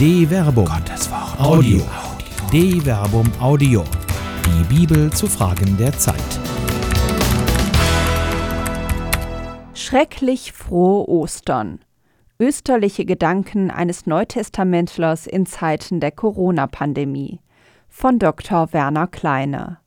De Verbum. Gottes Wort. Audio. De Verbum Audio. Die Bibel zu Fragen der Zeit. Schrecklich frohe Ostern. Österliche Gedanken eines Neutestamentlers in Zeiten der Corona-Pandemie von Dr. Werner Kleine.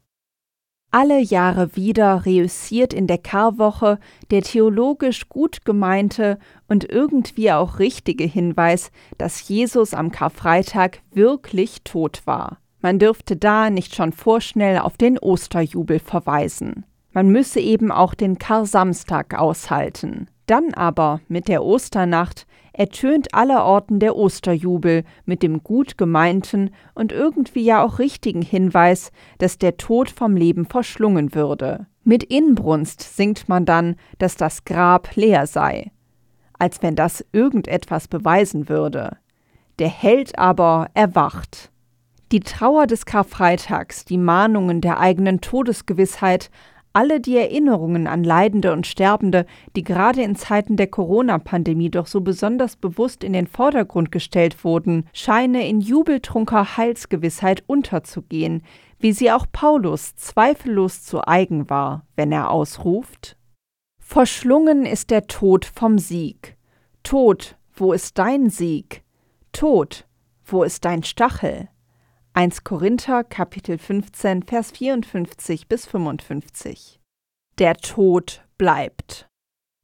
Alle Jahre wieder reüssiert in der Karwoche der theologisch gut gemeinte und irgendwie auch richtige Hinweis, dass Jesus am Karfreitag wirklich tot war. Man dürfte da nicht schon vorschnell auf den Osterjubel verweisen. Man müsse eben auch den Kar-Samstag aushalten. Dann aber mit der Osternacht ertönt allerorten der Osterjubel mit dem gut gemeinten und irgendwie ja auch richtigen Hinweis, dass der Tod vom Leben verschlungen würde. Mit Inbrunst singt man dann, dass das Grab leer sei, als wenn das irgendetwas beweisen würde. Der Held aber erwacht. Die Trauer des Karfreitags, die Mahnungen der eigenen Todesgewissheit alle die Erinnerungen an Leidende und Sterbende, die gerade in Zeiten der Corona-Pandemie doch so besonders bewusst in den Vordergrund gestellt wurden, scheine in jubeltrunker Heilsgewissheit unterzugehen, wie sie auch Paulus zweifellos zu eigen war, wenn er ausruft Verschlungen ist der Tod vom Sieg. Tod, wo ist dein Sieg? Tod, wo ist dein Stachel? 1 Korinther Kapitel 15 Vers 54 bis 55. Der Tod bleibt.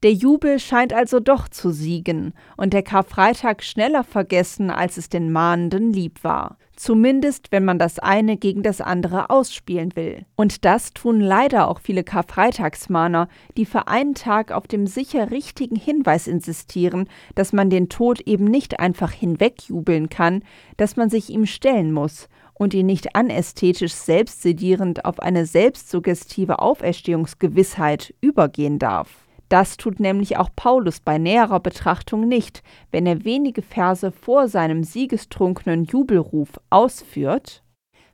Der Jubel scheint also doch zu siegen und der Karfreitag schneller vergessen, als es den Mahnenden lieb war. Zumindest, wenn man das eine gegen das andere ausspielen will. Und das tun leider auch viele Karfreitagsmahner, die für einen Tag auf dem sicher richtigen Hinweis insistieren, dass man den Tod eben nicht einfach hinwegjubeln kann, dass man sich ihm stellen muss und ihn nicht anästhetisch selbstsedierend auf eine selbstsuggestive Auferstehungsgewissheit übergehen darf. Das tut nämlich auch Paulus bei näherer Betrachtung nicht, wenn er wenige Verse vor seinem siegestrunkenen Jubelruf ausführt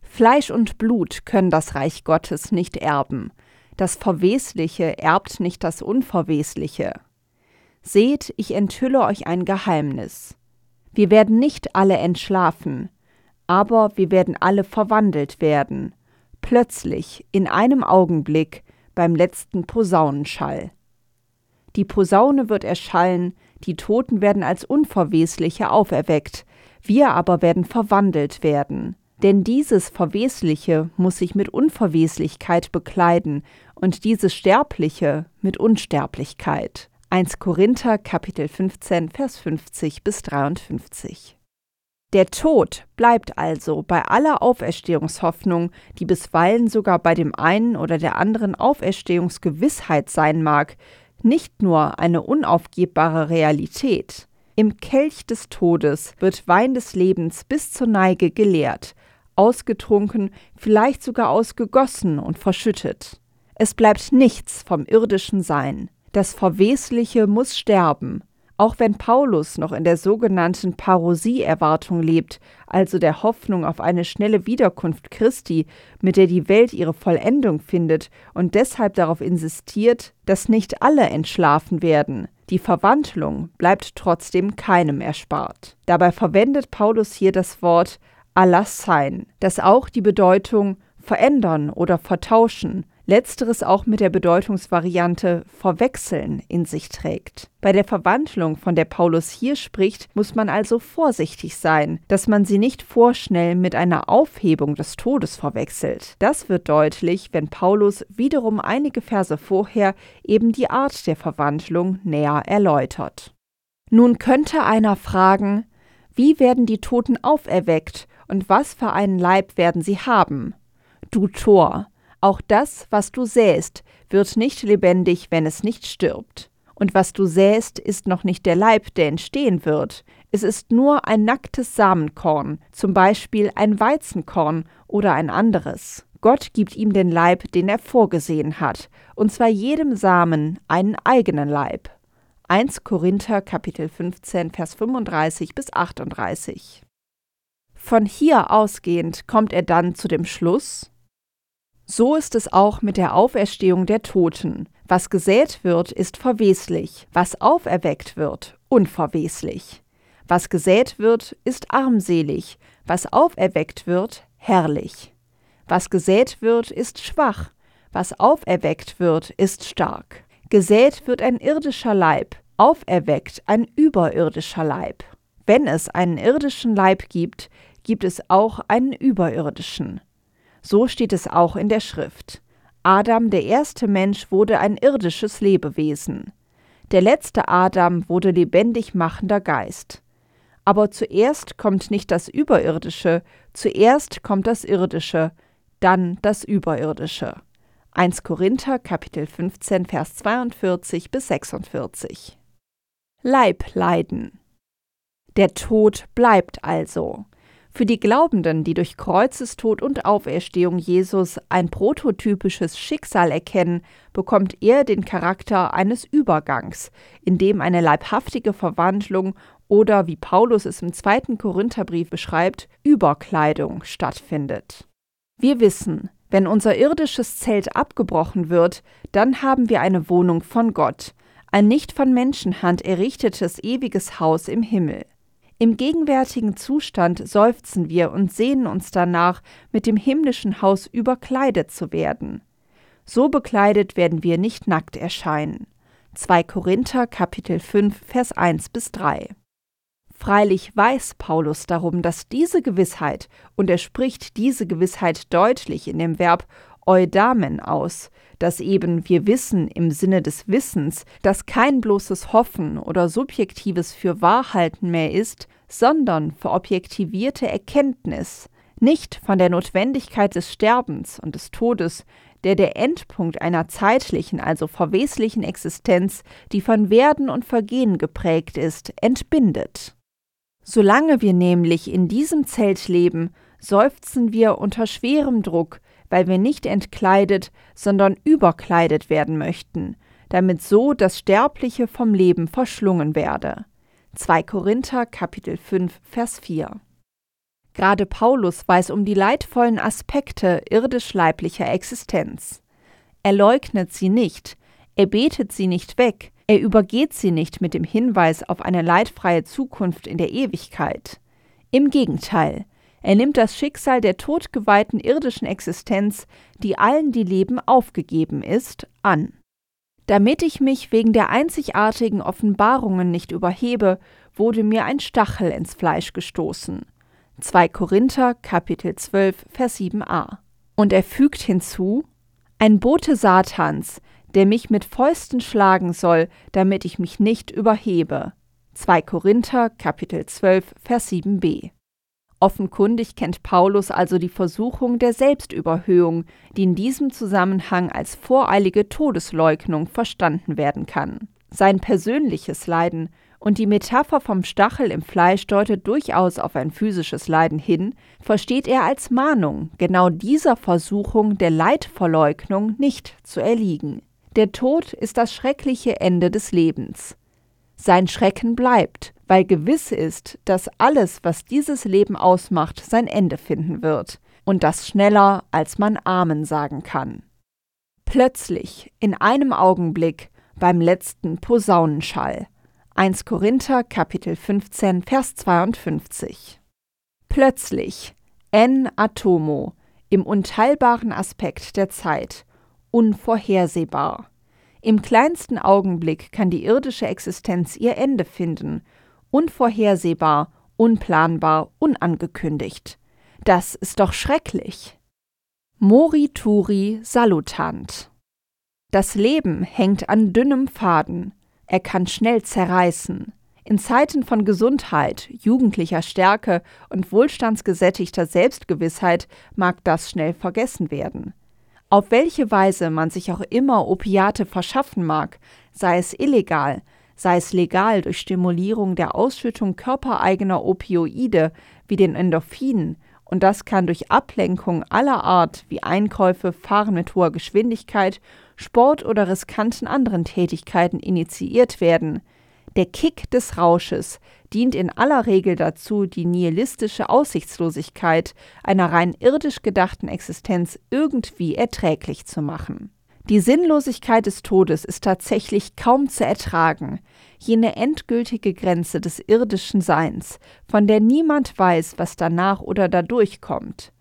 Fleisch und Blut können das Reich Gottes nicht erben, das Verwesliche erbt nicht das Unverwesliche. Seht, ich enthülle euch ein Geheimnis. Wir werden nicht alle entschlafen, aber wir werden alle verwandelt werden, plötzlich, in einem Augenblick, beim letzten Posaunenschall. Die Posaune wird erschallen, die Toten werden als Unverwesliche auferweckt, wir aber werden verwandelt werden. Denn dieses Verwesliche muss sich mit Unverweslichkeit bekleiden und dieses Sterbliche mit Unsterblichkeit. 1 Korinther Kapitel 15 Vers 50 bis 53. Der Tod bleibt also bei aller Auferstehungshoffnung, die bisweilen sogar bei dem einen oder der anderen Auferstehungsgewissheit sein mag, nicht nur eine unaufgebbare Realität. Im Kelch des Todes wird Wein des Lebens bis zur Neige geleert, ausgetrunken, vielleicht sogar ausgegossen und verschüttet. Es bleibt nichts vom irdischen Sein. Das Verwesliche muss sterben, auch wenn Paulus noch in der sogenannten Parosie-Erwartung lebt, also der Hoffnung auf eine schnelle Wiederkunft Christi, mit der die Welt ihre Vollendung findet und deshalb darauf insistiert, dass nicht alle entschlafen werden, die Verwandlung bleibt trotzdem keinem erspart. Dabei verwendet Paulus hier das Wort Alassein, das auch die Bedeutung verändern oder vertauschen, letzteres auch mit der Bedeutungsvariante verwechseln in sich trägt. Bei der Verwandlung, von der Paulus hier spricht, muss man also vorsichtig sein, dass man sie nicht vorschnell mit einer Aufhebung des Todes verwechselt. Das wird deutlich, wenn Paulus wiederum einige Verse vorher eben die Art der Verwandlung näher erläutert. Nun könnte einer fragen, wie werden die Toten auferweckt und was für einen Leib werden sie haben? Du Tor, auch das, was du säst, wird nicht lebendig, wenn es nicht stirbt. Und was du säst, ist noch nicht der Leib, der entstehen wird. Es ist nur ein nacktes Samenkorn, zum Beispiel ein Weizenkorn oder ein anderes. Gott gibt ihm den Leib, den er vorgesehen hat, und zwar jedem Samen einen eigenen Leib. 1 Korinther Kapitel 15 Vers 35 bis 38. Von hier ausgehend kommt er dann zu dem Schluss, so ist es auch mit der Auferstehung der Toten. Was gesät wird, ist verweslich, was auferweckt wird, unverweslich. Was gesät wird, ist armselig, was auferweckt wird, herrlich. Was gesät wird, ist schwach, was auferweckt wird, ist stark. Gesät wird ein irdischer Leib, auferweckt ein überirdischer Leib. Wenn es einen irdischen Leib gibt, gibt es auch einen überirdischen. So steht es auch in der Schrift. Adam, der erste Mensch, wurde ein irdisches Lebewesen. Der letzte Adam wurde lebendig machender Geist. Aber zuerst kommt nicht das Überirdische, zuerst kommt das Irdische, dann das Überirdische. 1 Korinther Kapitel 15 Vers 42 bis 46 Leibleiden Der Tod bleibt also. Für die Glaubenden, die durch Kreuzestod und Auferstehung Jesus ein prototypisches Schicksal erkennen, bekommt er den Charakter eines Übergangs, in dem eine leibhaftige Verwandlung oder, wie Paulus es im zweiten Korintherbrief beschreibt, Überkleidung stattfindet. Wir wissen, wenn unser irdisches Zelt abgebrochen wird, dann haben wir eine Wohnung von Gott, ein nicht von Menschenhand errichtetes ewiges Haus im Himmel. Im gegenwärtigen Zustand seufzen wir und sehnen uns danach, mit dem himmlischen Haus überkleidet zu werden. So bekleidet werden wir nicht nackt erscheinen. 2 Korinther Kapitel 5 Vers 1 bis 3. Freilich weiß Paulus darum, dass diese Gewissheit, und er spricht diese Gewissheit deutlich in dem Verb eudamen aus, dass eben wir wissen im Sinne des Wissens, dass kein bloßes Hoffen oder subjektives Fürwahrhalten mehr ist, sondern verobjektivierte Erkenntnis, nicht von der Notwendigkeit des Sterbens und des Todes, der der Endpunkt einer zeitlichen, also verweslichen Existenz, die von Werden und Vergehen geprägt ist, entbindet. Solange wir nämlich in diesem Zelt leben, seufzen wir unter schwerem Druck, weil wir nicht entkleidet, sondern überkleidet werden möchten, damit so das Sterbliche vom Leben verschlungen werde. 2 Korinther Kapitel 5 Vers 4 Gerade Paulus weiß um die leidvollen Aspekte irdisch-leiblicher Existenz. Er leugnet sie nicht, er betet sie nicht weg, er übergeht sie nicht mit dem Hinweis auf eine leidfreie Zukunft in der Ewigkeit. Im Gegenteil, er nimmt das Schicksal der todgeweihten irdischen Existenz, die allen, die leben, aufgegeben ist, an. Damit ich mich wegen der einzigartigen Offenbarungen nicht überhebe, wurde mir ein Stachel ins Fleisch gestoßen. 2 Korinther Kapitel 12 Vers 7a. Und er fügt hinzu: Ein Bote Satans, der mich mit Fäusten schlagen soll, damit ich mich nicht überhebe. 2 Korinther Kapitel 12 Vers 7b. Offenkundig kennt Paulus also die Versuchung der Selbstüberhöhung, die in diesem Zusammenhang als voreilige Todesleugnung verstanden werden kann. Sein persönliches Leiden und die Metapher vom Stachel im Fleisch deutet durchaus auf ein physisches Leiden hin, versteht er als Mahnung, genau dieser Versuchung der Leidverleugnung nicht zu erliegen. Der Tod ist das schreckliche Ende des Lebens. Sein Schrecken bleibt, weil gewiss ist, dass alles, was dieses Leben ausmacht, sein Ende finden wird, und das schneller, als man Amen sagen kann. Plötzlich, in einem Augenblick, beim letzten Posaunenschall. 1 Korinther Kapitel 15 Vers 52. Plötzlich, en atomo, im unteilbaren Aspekt der Zeit, unvorhersehbar. Im kleinsten Augenblick kann die irdische Existenz ihr Ende finden, unvorhersehbar, unplanbar, unangekündigt. Das ist doch schrecklich. Morituri salutant. Das Leben hängt an dünnem Faden, er kann schnell zerreißen. In Zeiten von Gesundheit, jugendlicher Stärke und wohlstandsgesättigter Selbstgewissheit mag das schnell vergessen werden. Auf welche Weise man sich auch immer Opiate verschaffen mag, sei es illegal, sei es legal durch Stimulierung der Ausschüttung körpereigener Opioide wie den Endorphinen, und das kann durch Ablenkung aller Art wie Einkäufe, Fahren mit hoher Geschwindigkeit, Sport oder riskanten anderen Tätigkeiten initiiert werden, der Kick des Rausches dient in aller Regel dazu, die nihilistische Aussichtslosigkeit einer rein irdisch gedachten Existenz irgendwie erträglich zu machen. Die Sinnlosigkeit des Todes ist tatsächlich kaum zu ertragen, jene endgültige Grenze des irdischen Seins, von der niemand weiß, was danach oder dadurch kommt.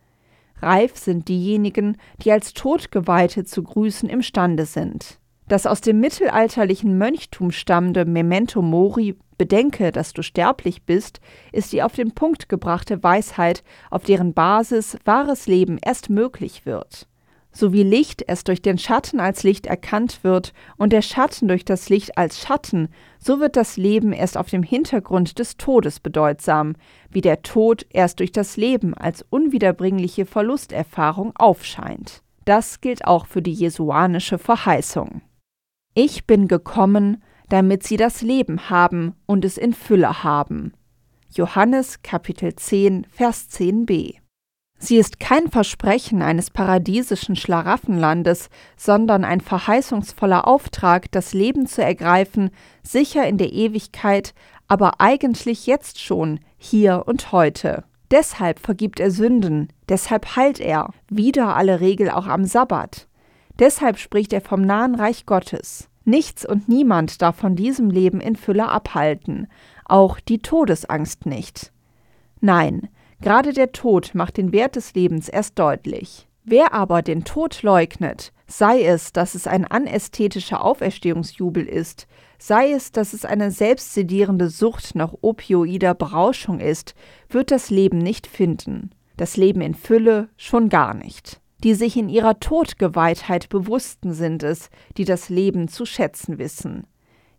Reif sind diejenigen, die als Todgeweihte zu grüßen imstande sind. Das aus dem mittelalterlichen Mönchtum stammende Memento Mori, bedenke, dass du sterblich bist, ist die auf den Punkt gebrachte Weisheit, auf deren Basis wahres Leben erst möglich wird so wie Licht erst durch den Schatten als Licht erkannt wird und der Schatten durch das Licht als Schatten, so wird das Leben erst auf dem Hintergrund des Todes bedeutsam, wie der Tod erst durch das Leben als unwiederbringliche Verlusterfahrung aufscheint. Das gilt auch für die jesuanische Verheißung. Ich bin gekommen, damit sie das Leben haben und es in Fülle haben. Johannes Kapitel 10 Vers 10b Sie ist kein Versprechen eines paradiesischen Schlaraffenlandes, sondern ein verheißungsvoller Auftrag, das Leben zu ergreifen, sicher in der Ewigkeit, aber eigentlich jetzt schon, hier und heute. Deshalb vergibt er Sünden, deshalb heilt er, wieder alle Regel auch am Sabbat. Deshalb spricht er vom nahen Reich Gottes. Nichts und niemand darf von diesem Leben in Fülle abhalten, auch die Todesangst nicht. Nein, Gerade der Tod macht den Wert des Lebens erst deutlich. Wer aber den Tod leugnet, sei es, dass es ein anästhetischer Auferstehungsjubel ist, sei es, dass es eine selbstsedierende Sucht nach opioider Berauschung ist, wird das Leben nicht finden. Das Leben in Fülle schon gar nicht. Die sich in ihrer Todgeweihtheit bewussten sind es, die das Leben zu schätzen wissen.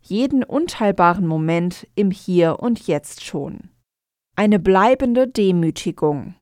Jeden unteilbaren Moment im Hier und Jetzt schon eine bleibende Demütigung.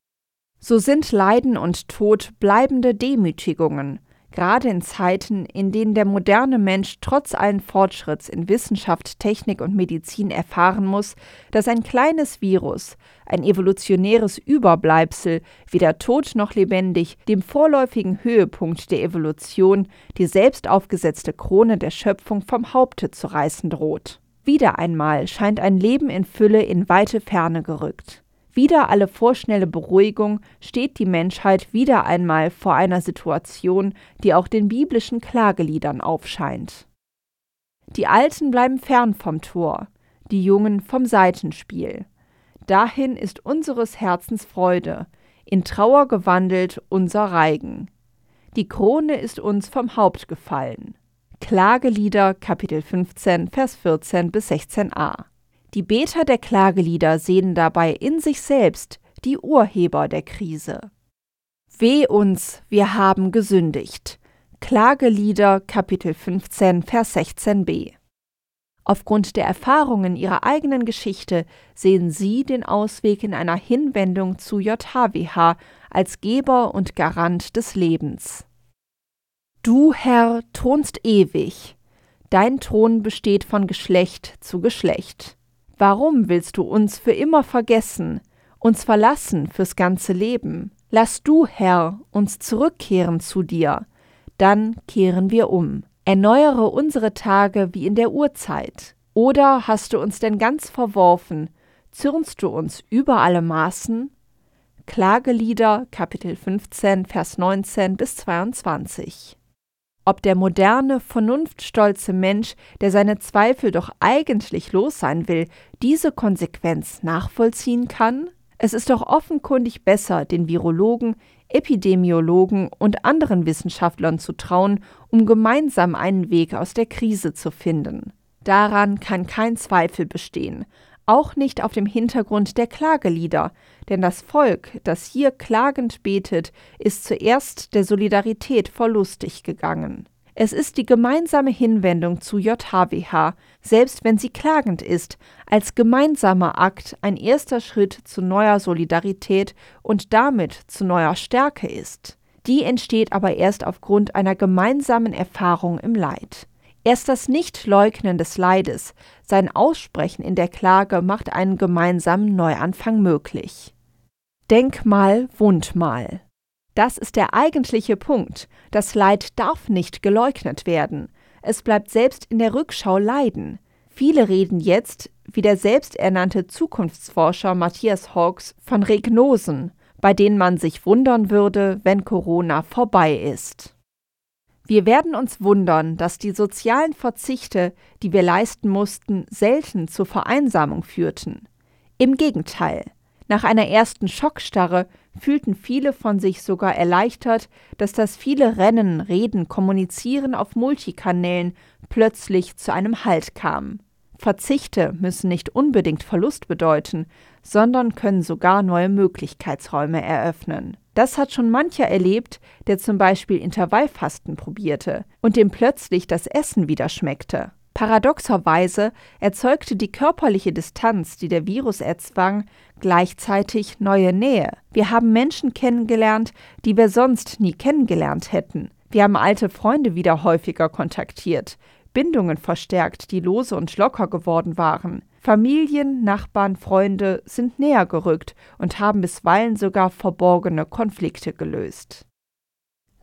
So sind Leiden und Tod bleibende Demütigungen, gerade in Zeiten, in denen der moderne Mensch trotz allen Fortschritts in Wissenschaft, Technik und Medizin erfahren muss, dass ein kleines Virus, ein evolutionäres Überbleibsel, weder tot noch lebendig, dem vorläufigen Höhepunkt der Evolution, die selbst aufgesetzte Krone der Schöpfung vom Haupte zu reißen droht. Wieder einmal scheint ein Leben in Fülle in weite Ferne gerückt. Wieder alle vorschnelle Beruhigung steht die Menschheit wieder einmal vor einer Situation, die auch den biblischen Klageliedern aufscheint. Die Alten bleiben fern vom Tor, die Jungen vom Seitenspiel. Dahin ist unseres Herzens Freude, in Trauer gewandelt unser Reigen. Die Krone ist uns vom Haupt gefallen. Klagelieder Kapitel 15 Vers 14 bis 16a. Die Beter der Klagelieder sehen dabei in sich selbst die Urheber der Krise. Weh uns, wir haben gesündigt. Klagelieder Kapitel 15 Vers 16b. Aufgrund der Erfahrungen ihrer eigenen Geschichte sehen sie den Ausweg in einer Hinwendung zu JHWH als Geber und Garant des Lebens. Du, Herr, thronst ewig. Dein Thron besteht von Geschlecht zu Geschlecht. Warum willst du uns für immer vergessen, uns verlassen fürs ganze Leben? Lass du, Herr, uns zurückkehren zu dir, dann kehren wir um. Erneuere unsere Tage wie in der Urzeit. Oder hast du uns denn ganz verworfen? Zürnst du uns über alle Maßen? Klagelieder, Kapitel 15, Vers 19 bis 22 ob der moderne, vernunftstolze Mensch, der seine Zweifel doch eigentlich los sein will, diese Konsequenz nachvollziehen kann? Es ist doch offenkundig besser, den Virologen, Epidemiologen und anderen Wissenschaftlern zu trauen, um gemeinsam einen Weg aus der Krise zu finden. Daran kann kein Zweifel bestehen, auch nicht auf dem Hintergrund der Klagelieder, denn das Volk, das hier klagend betet, ist zuerst der Solidarität verlustig gegangen. Es ist die gemeinsame Hinwendung zu JHWH, selbst wenn sie klagend ist, als gemeinsamer Akt ein erster Schritt zu neuer Solidarität und damit zu neuer Stärke ist. Die entsteht aber erst aufgrund einer gemeinsamen Erfahrung im Leid. Erst das Nichtleugnen des Leides, sein Aussprechen in der Klage macht einen gemeinsamen Neuanfang möglich. Denkmal, Wundmal. Das ist der eigentliche Punkt. Das Leid darf nicht geleugnet werden. Es bleibt selbst in der Rückschau Leiden. Viele reden jetzt, wie der selbsternannte Zukunftsforscher Matthias Hawks, von Regnosen, bei denen man sich wundern würde, wenn Corona vorbei ist. Wir werden uns wundern, dass die sozialen Verzichte, die wir leisten mussten, selten zur Vereinsamung führten. Im Gegenteil, nach einer ersten Schockstarre fühlten viele von sich sogar erleichtert, dass das viele Rennen, Reden, Kommunizieren auf Multikanälen plötzlich zu einem Halt kam. Verzichte müssen nicht unbedingt Verlust bedeuten, sondern können sogar neue Möglichkeitsräume eröffnen. Das hat schon mancher erlebt, der zum Beispiel Intervallfasten probierte und dem plötzlich das Essen wieder schmeckte. Paradoxerweise erzeugte die körperliche Distanz, die der Virus erzwang, gleichzeitig neue Nähe. Wir haben Menschen kennengelernt, die wir sonst nie kennengelernt hätten. Wir haben alte Freunde wieder häufiger kontaktiert, Bindungen verstärkt, die lose und locker geworden waren. Familien, Nachbarn, Freunde sind näher gerückt und haben bisweilen sogar verborgene Konflikte gelöst.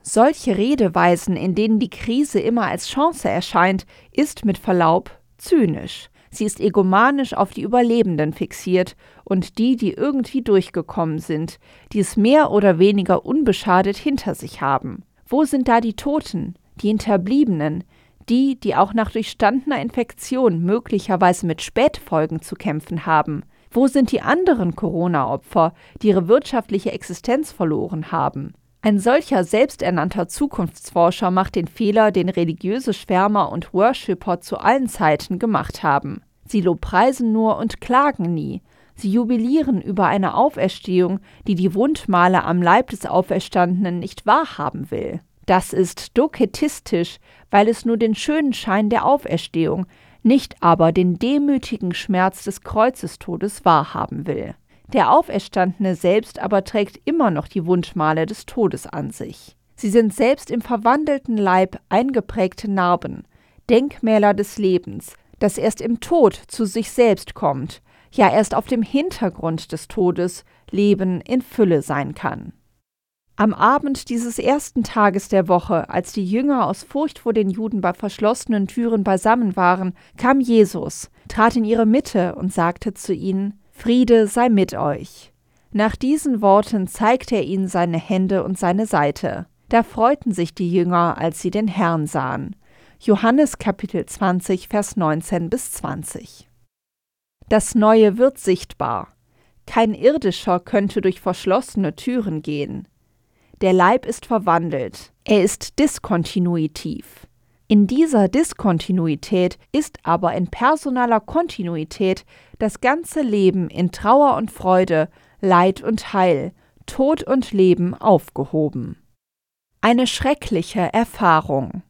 Solche Redeweisen, in denen die Krise immer als Chance erscheint, ist mit Verlaub zynisch. Sie ist egomanisch auf die Überlebenden fixiert und die, die irgendwie durchgekommen sind, die es mehr oder weniger unbeschadet hinter sich haben. Wo sind da die Toten, die Hinterbliebenen, die, die auch nach durchstandener Infektion möglicherweise mit Spätfolgen zu kämpfen haben? Wo sind die anderen Corona-Opfer, die ihre wirtschaftliche Existenz verloren haben? Ein solcher selbsternannter Zukunftsforscher macht den Fehler, den religiöse Schwärmer und Worshipper zu allen Zeiten gemacht haben. Sie lobpreisen nur und klagen nie. Sie jubilieren über eine Auferstehung, die die Wundmale am Leib des Auferstandenen nicht wahrhaben will. Das ist doketistisch, weil es nur den schönen Schein der Auferstehung, nicht aber den demütigen Schmerz des Kreuzestodes wahrhaben will. Der Auferstandene selbst aber trägt immer noch die Wundmale des Todes an sich. Sie sind selbst im verwandelten Leib eingeprägte Narben, Denkmäler des Lebens, das erst im Tod zu sich selbst kommt, ja erst auf dem Hintergrund des Todes Leben in Fülle sein kann. Am Abend dieses ersten Tages der Woche, als die Jünger aus Furcht vor den Juden bei verschlossenen Türen beisammen waren, kam Jesus, trat in ihre Mitte und sagte zu ihnen, Friede sei mit euch. Nach diesen Worten zeigte er ihnen seine Hände und seine Seite. Da freuten sich die Jünger, als sie den Herrn sahen. Johannes Kapitel 20, Vers 19 bis 20. Das Neue wird sichtbar. Kein irdischer könnte durch verschlossene Türen gehen. Der Leib ist verwandelt, er ist diskontinuitiv. In dieser Diskontinuität ist aber in personaler Kontinuität das ganze Leben in Trauer und Freude, Leid und Heil, Tod und Leben aufgehoben. Eine schreckliche Erfahrung.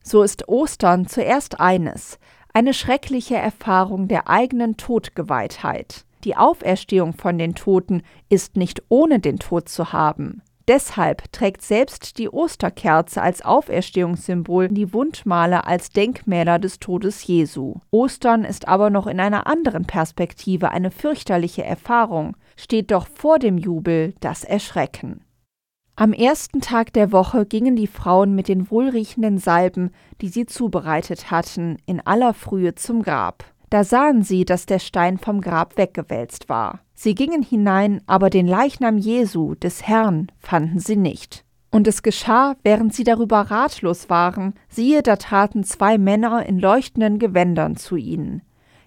So ist Ostern zuerst eines, eine schreckliche Erfahrung der eigenen Todgeweihtheit. Die Auferstehung von den Toten ist nicht ohne den Tod zu haben. Deshalb trägt selbst die Osterkerze als Auferstehungssymbol die Wundmale als Denkmäler des Todes Jesu. Ostern ist aber noch in einer anderen Perspektive eine fürchterliche Erfahrung, steht doch vor dem Jubel das Erschrecken. Am ersten Tag der Woche gingen die Frauen mit den wohlriechenden Salben, die sie zubereitet hatten, in aller Frühe zum Grab. Da sahen sie, dass der Stein vom Grab weggewälzt war. Sie gingen hinein, aber den Leichnam Jesu, des Herrn, fanden sie nicht. Und es geschah, während sie darüber ratlos waren, siehe, da traten zwei Männer in leuchtenden Gewändern zu ihnen.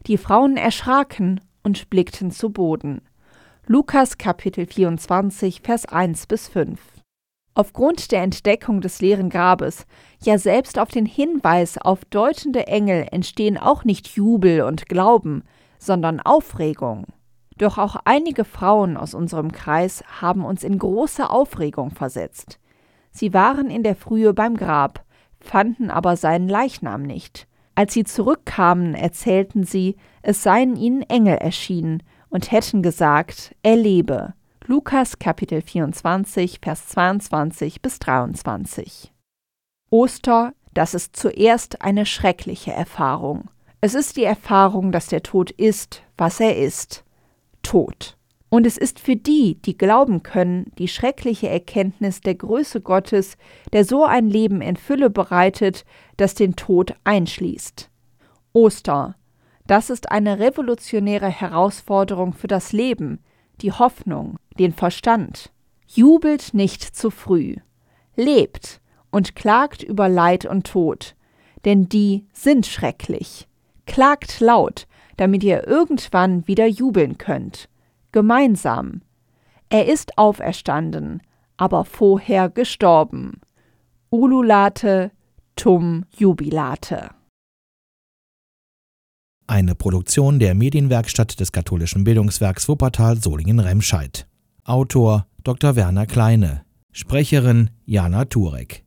Die Frauen erschraken und blickten zu Boden. Lukas Kapitel 24, Vers 1 bis 5. Aufgrund der Entdeckung des leeren Grabes, ja selbst auf den Hinweis auf deutende Engel entstehen auch nicht Jubel und Glauben, sondern Aufregung. Doch auch einige Frauen aus unserem Kreis haben uns in große Aufregung versetzt. Sie waren in der Frühe beim Grab, fanden aber seinen Leichnam nicht. Als sie zurückkamen, erzählten sie, es seien ihnen Engel erschienen und hätten gesagt, er lebe. Lukas Kapitel 24, Vers 22 bis 23. Oster, das ist zuerst eine schreckliche Erfahrung. Es ist die Erfahrung, dass der Tod ist, was er ist. Tod. Und es ist für die, die glauben können, die schreckliche Erkenntnis der Größe Gottes, der so ein Leben in Fülle bereitet, das den Tod einschließt. Oster. Das ist eine revolutionäre Herausforderung für das Leben, die Hoffnung, den Verstand. Jubelt nicht zu früh. Lebt und klagt über Leid und Tod, denn die sind schrecklich. Klagt laut, damit ihr irgendwann wieder jubeln könnt. Gemeinsam. Er ist auferstanden, aber vorher gestorben. Ululate tum jubilate. Eine Produktion der Medienwerkstatt des katholischen Bildungswerks Wuppertal Solingen-Remscheid. Autor Dr. Werner Kleine. Sprecherin Jana Turek.